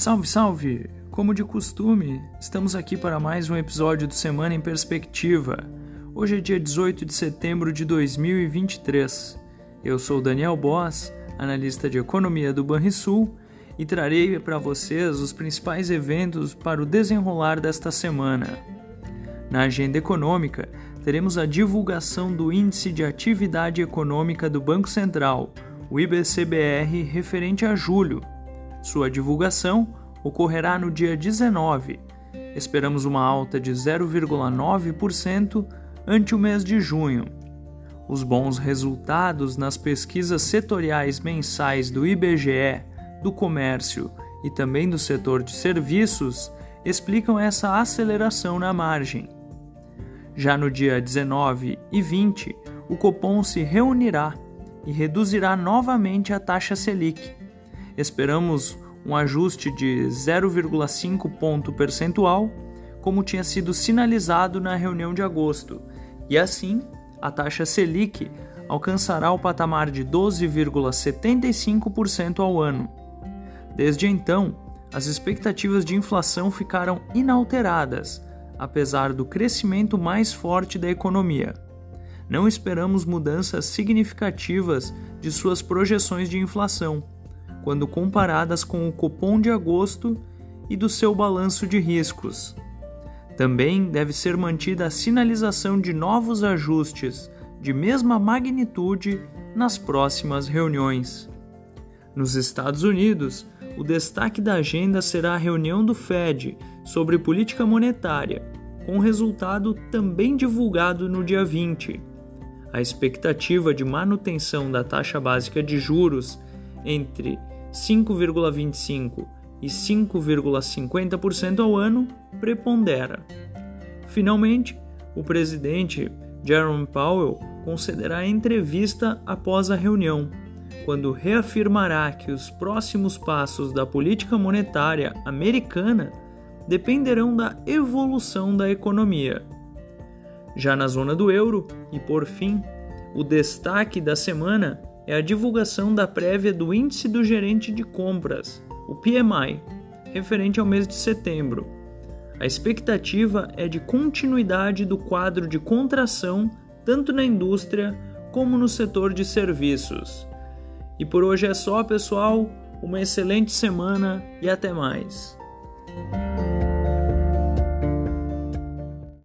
Salve, salve! Como de costume, estamos aqui para mais um episódio do Semana em Perspectiva. Hoje é dia 18 de setembro de 2023. Eu sou Daniel Boss, analista de economia do Banrisul, e trarei para vocês os principais eventos para o desenrolar desta semana. Na agenda econômica, teremos a divulgação do Índice de Atividade Econômica do Banco Central, o IBCBR, referente a julho. Sua divulgação ocorrerá no dia 19. Esperamos uma alta de 0,9% ante o mês de junho. Os bons resultados nas pesquisas setoriais mensais do IBGE, do comércio e também do setor de serviços explicam essa aceleração na margem. Já no dia 19 e 20, o Copom se reunirá e reduzirá novamente a taxa Selic. Esperamos um ajuste de 0,5 ponto percentual, como tinha sido sinalizado na reunião de agosto, e assim a taxa Selic alcançará o patamar de 12,75% ao ano. Desde então, as expectativas de inflação ficaram inalteradas, apesar do crescimento mais forte da economia. Não esperamos mudanças significativas de suas projeções de inflação, quando comparadas com o Copom de agosto e do seu balanço de riscos. Também deve ser mantida a sinalização de novos ajustes de mesma magnitude nas próximas reuniões. Nos Estados Unidos, o destaque da agenda será a reunião do Fed sobre política monetária, com resultado também divulgado no dia 20 a expectativa de manutenção da taxa básica de juros entre 5,25% e 5,50% ao ano prepondera. Finalmente, o presidente Jerome Powell concederá entrevista após a reunião, quando reafirmará que os próximos passos da política monetária americana dependerão da evolução da economia. Já na zona do euro, e por fim, o destaque da semana é a divulgação da prévia do Índice do Gerente de Compras, o PMI, referente ao mês de setembro. A expectativa é de continuidade do quadro de contração tanto na indústria como no setor de serviços. E por hoje é só, pessoal. Uma excelente semana e até mais.